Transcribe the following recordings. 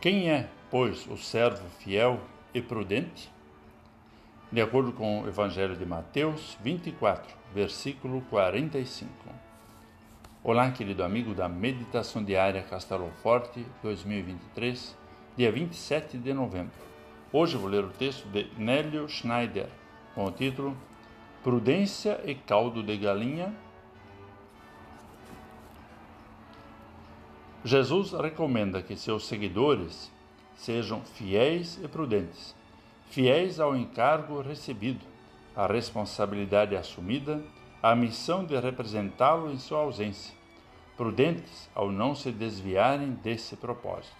Quem é, pois, o servo fiel e prudente? De acordo com o Evangelho de Mateus 24, versículo 45. Olá, querido amigo da Meditação Diária Castelo Forte 2023, dia 27 de novembro. Hoje vou ler o texto de Nélio Schneider, com o título Prudência e caldo de galinha. Jesus recomenda que seus seguidores sejam fiéis e prudentes, fiéis ao encargo recebido, à responsabilidade assumida, à missão de representá-lo em sua ausência, prudentes ao não se desviarem desse propósito.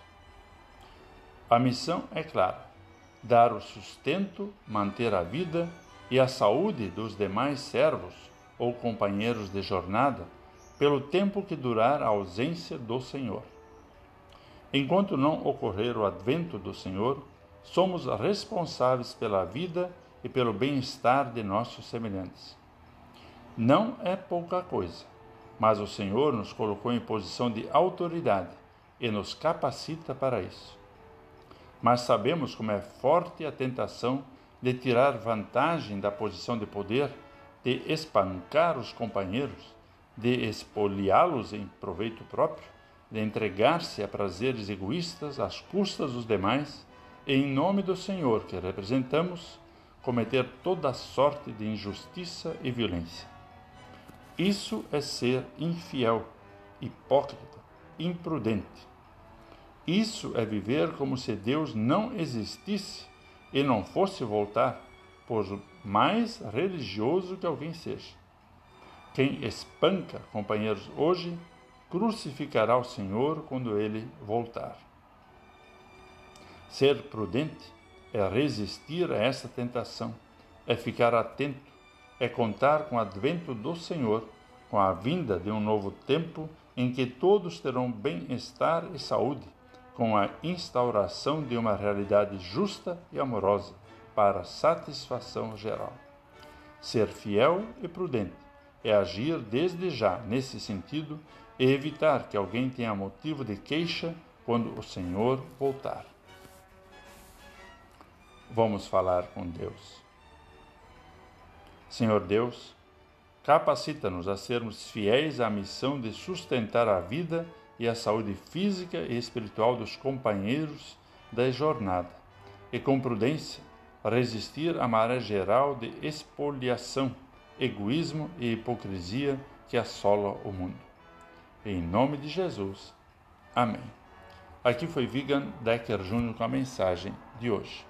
A missão é clara: dar o sustento, manter a vida e a saúde dos demais servos ou companheiros de jornada pelo tempo que durar a ausência do Senhor. Enquanto não ocorrer o advento do Senhor, somos responsáveis pela vida e pelo bem-estar de nossos semelhantes. Não é pouca coisa, mas o Senhor nos colocou em posição de autoridade e nos capacita para isso. Mas sabemos como é forte a tentação de tirar vantagem da posição de poder, de espancar os companheiros de espoliá-los em proveito próprio, de entregar-se a prazeres egoístas às custas dos demais, e em nome do Senhor que representamos, cometer toda sorte de injustiça e violência. Isso é ser infiel, hipócrita, imprudente. Isso é viver como se Deus não existisse e não fosse voltar, por mais religioso que alguém seja. Quem espanca companheiros hoje, crucificará o Senhor quando ele voltar. Ser prudente é resistir a essa tentação, é ficar atento, é contar com o advento do Senhor, com a vinda de um novo tempo em que todos terão bem-estar e saúde, com a instauração de uma realidade justa e amorosa para satisfação geral. Ser fiel e prudente é agir desde já nesse sentido e evitar que alguém tenha motivo de queixa quando o Senhor voltar. Vamos falar com Deus. Senhor Deus, capacita-nos a sermos fiéis à missão de sustentar a vida e a saúde física e espiritual dos companheiros da jornada, e com prudência resistir à maré geral de expoliação egoísmo e hipocrisia que assola o mundo. Em nome de Jesus. Amém. Aqui foi Vigan Decker Jr. com a mensagem de hoje.